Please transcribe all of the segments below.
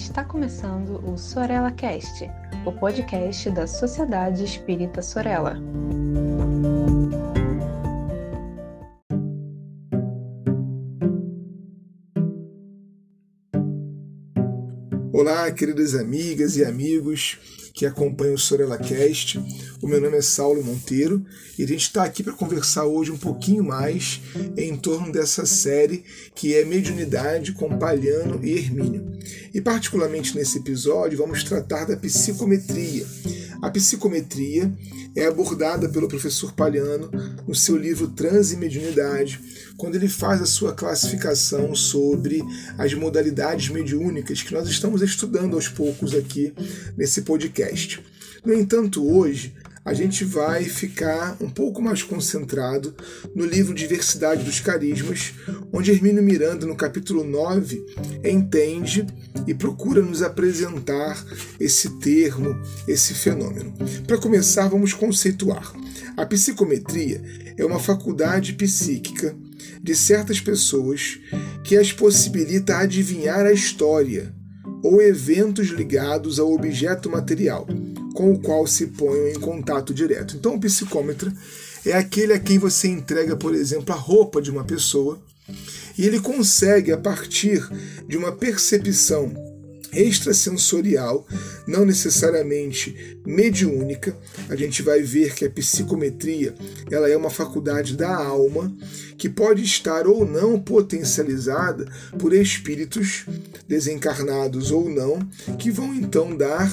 Está começando o Sorella Cast, o podcast da Sociedade Espírita Sorella. Olá, queridas amigas e amigos que acompanham o Sorella Cast. O meu nome é Saulo Monteiro e a gente está aqui para conversar hoje um pouquinho mais em torno dessa série que é Mediunidade com Palhano e Hermínio. E particularmente nesse episódio vamos tratar da psicometria. A psicometria é abordada pelo professor Palhano no seu livro Trans e Mediunidade, quando ele faz a sua classificação sobre as modalidades mediúnicas que nós estamos estudando aos poucos aqui nesse podcast. No entanto, hoje a gente vai ficar um pouco mais concentrado no livro Diversidade dos Carismas, onde Hermínio Miranda, no capítulo 9, entende e procura nos apresentar esse termo, esse fenômeno. Para começar, vamos conceituar. A psicometria é uma faculdade psíquica de certas pessoas que as possibilita adivinhar a história ou eventos ligados ao objeto material com o qual se põe em contato direto. Então, o psicômetra é aquele a quem você entrega, por exemplo, a roupa de uma pessoa e ele consegue, a partir de uma percepção extrasensorial, não necessariamente mediúnica. A gente vai ver que a psicometria ela é uma faculdade da alma que pode estar ou não potencializada por espíritos desencarnados ou não, que vão então dar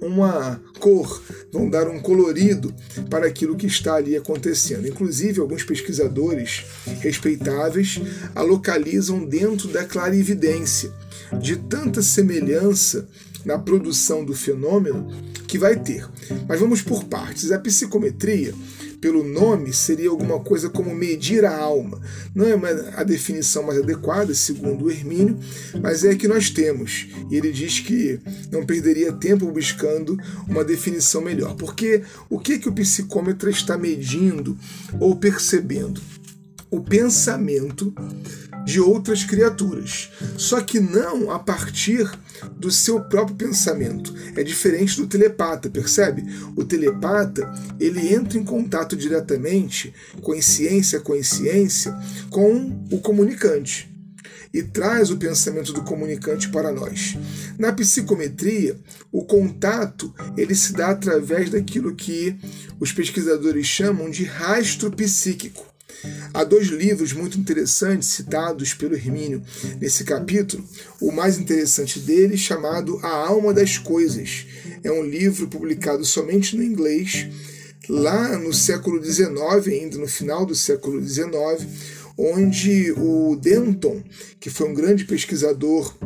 uma cor, vão dar um colorido para aquilo que está ali acontecendo. Inclusive, alguns pesquisadores respeitáveis a localizam dentro da clarividência, de tanta semelhança na produção do fenômeno que vai ter. Mas vamos por partes. A psicometria pelo nome seria alguma coisa como medir a alma. Não é a definição mais adequada, segundo o Hermínio, mas é a que nós temos. E ele diz que não perderia tempo buscando uma definição melhor. Porque o que, que o psicômetro está medindo ou percebendo? O pensamento de outras criaturas, só que não a partir do seu próprio pensamento. É diferente do telepata, percebe? O telepata, ele entra em contato diretamente, consciência a consciência, com o comunicante e traz o pensamento do comunicante para nós. Na psicometria, o contato ele se dá através daquilo que os pesquisadores chamam de rastro psíquico. Há dois livros muito interessantes citados pelo Hermínio nesse capítulo. O mais interessante dele, chamado A Alma das Coisas, é um livro publicado somente no inglês, lá no século XIX, ainda no final do século XIX, onde o Denton, que foi um grande pesquisador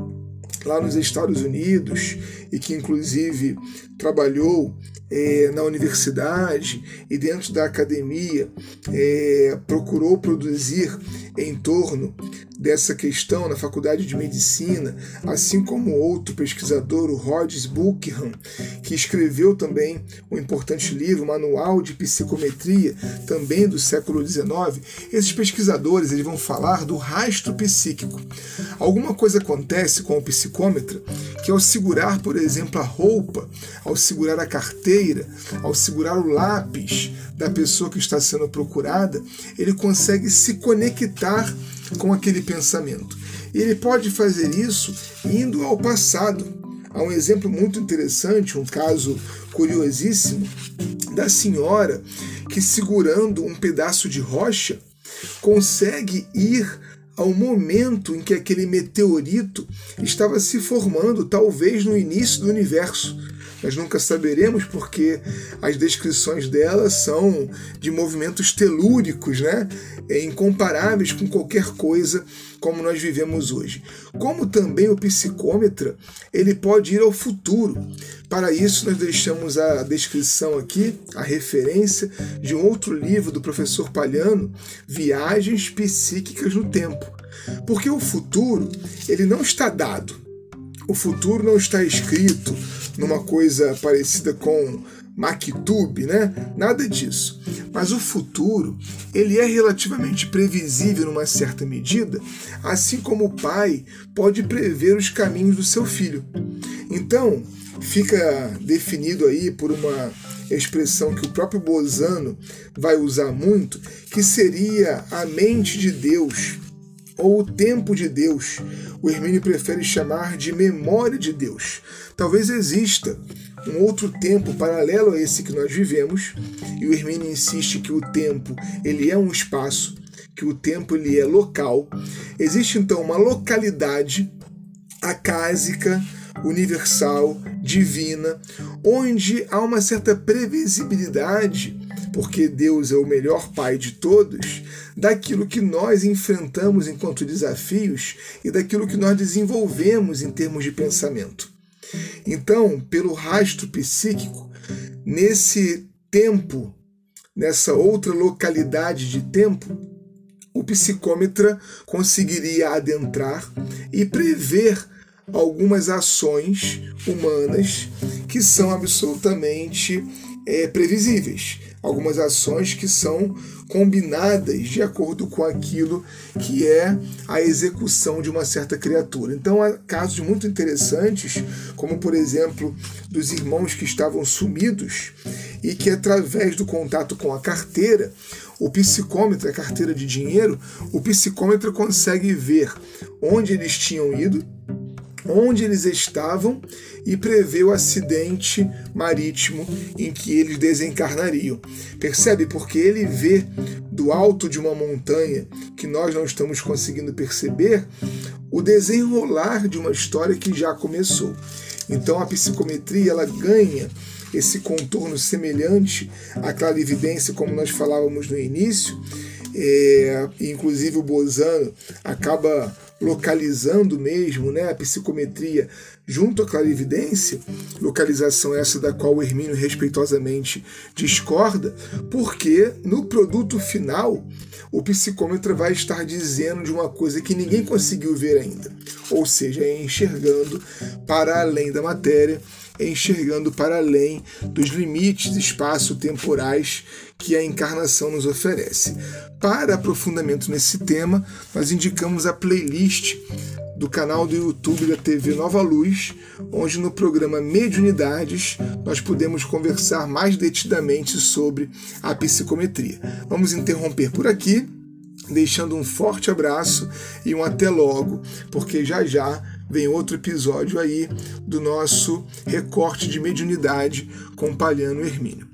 lá nos Estados Unidos e que inclusive trabalhou é, na universidade e dentro da academia é, procurou produzir em torno dessa questão na Faculdade de Medicina, assim como outro pesquisador, o Rhodes Buckingham, que escreveu também um importante livro, Manual de Psicometria, também do século XIX. Esses pesquisadores eles vão falar do rastro psíquico. Alguma coisa acontece com o psicômetra que ao segurar, por exemplo, a roupa, ao segurar a carteira, ao segurar o lápis da pessoa que está sendo procurada, ele consegue se conectar com aquele pensamento. E ele pode fazer isso indo ao passado. Há um exemplo muito interessante, um caso curiosíssimo, da senhora que, segurando um pedaço de rocha, consegue ir ao momento em que aquele meteorito estava se formando, talvez no início do universo. Nós nunca saberemos porque as descrições dela são de movimentos telúricos, né? É, incomparáveis com qualquer coisa como nós vivemos hoje. Como também o psicômetra, ele pode ir ao futuro. Para isso, nós deixamos a descrição aqui, a referência de um outro livro do professor Palhano, Viagens Psíquicas no Tempo. Porque o futuro, ele não está dado. O futuro não está escrito numa coisa parecida com Mactube, né? Nada disso. Mas o futuro, ele é relativamente previsível numa certa medida, assim como o pai pode prever os caminhos do seu filho. Então, fica definido aí por uma expressão que o próprio Bozano vai usar muito, que seria a mente de Deus ou o tempo de Deus. O Hermínio prefere chamar de memória de Deus. Talvez exista um outro tempo paralelo a esse que nós vivemos, e o Hermínio insiste que o tempo ele é um espaço, que o tempo ele é local. Existe então uma localidade acásica, universal, divina, onde há uma certa previsibilidade, porque Deus é o melhor Pai de todos, daquilo que nós enfrentamos enquanto desafios e daquilo que nós desenvolvemos em termos de pensamento. Então, pelo rastro psíquico, nesse tempo, nessa outra localidade de tempo, o psicômetra conseguiria adentrar e prever algumas ações humanas que são absolutamente é, previsíveis, algumas ações que são combinadas de acordo com aquilo que é a execução de uma certa criatura. Então há casos muito interessantes, como por exemplo dos irmãos que estavam sumidos e que através do contato com a carteira, o psicômetro, a carteira de dinheiro, o psicômetro consegue ver onde eles tinham ido, onde eles estavam e prevê o acidente marítimo em que eles desencarnariam. Percebe? Porque ele vê do alto de uma montanha que nós não estamos conseguindo perceber o desenrolar de uma história que já começou. Então a psicometria ela ganha esse contorno semelhante à clarividência, como nós falávamos no início. É, inclusive o Bozano acaba localizando mesmo né, a psicometria junto à clarividência, localização essa da qual o Hermínio respeitosamente discorda, porque no produto final o psicômetro vai estar dizendo de uma coisa que ninguém conseguiu ver ainda, ou seja, é enxergando para além da matéria enxergando para além dos limites espaço-temporais que a encarnação nos oferece. Para aprofundamento nesse tema, nós indicamos a playlist do canal do YouTube da TV Nova Luz, onde no programa Mediunidades nós podemos conversar mais detidamente sobre a psicometria. Vamos interromper por aqui, deixando um forte abraço e um até logo, porque já já vem outro episódio aí do nosso recorte de mediunidade com Palhano Hermínio.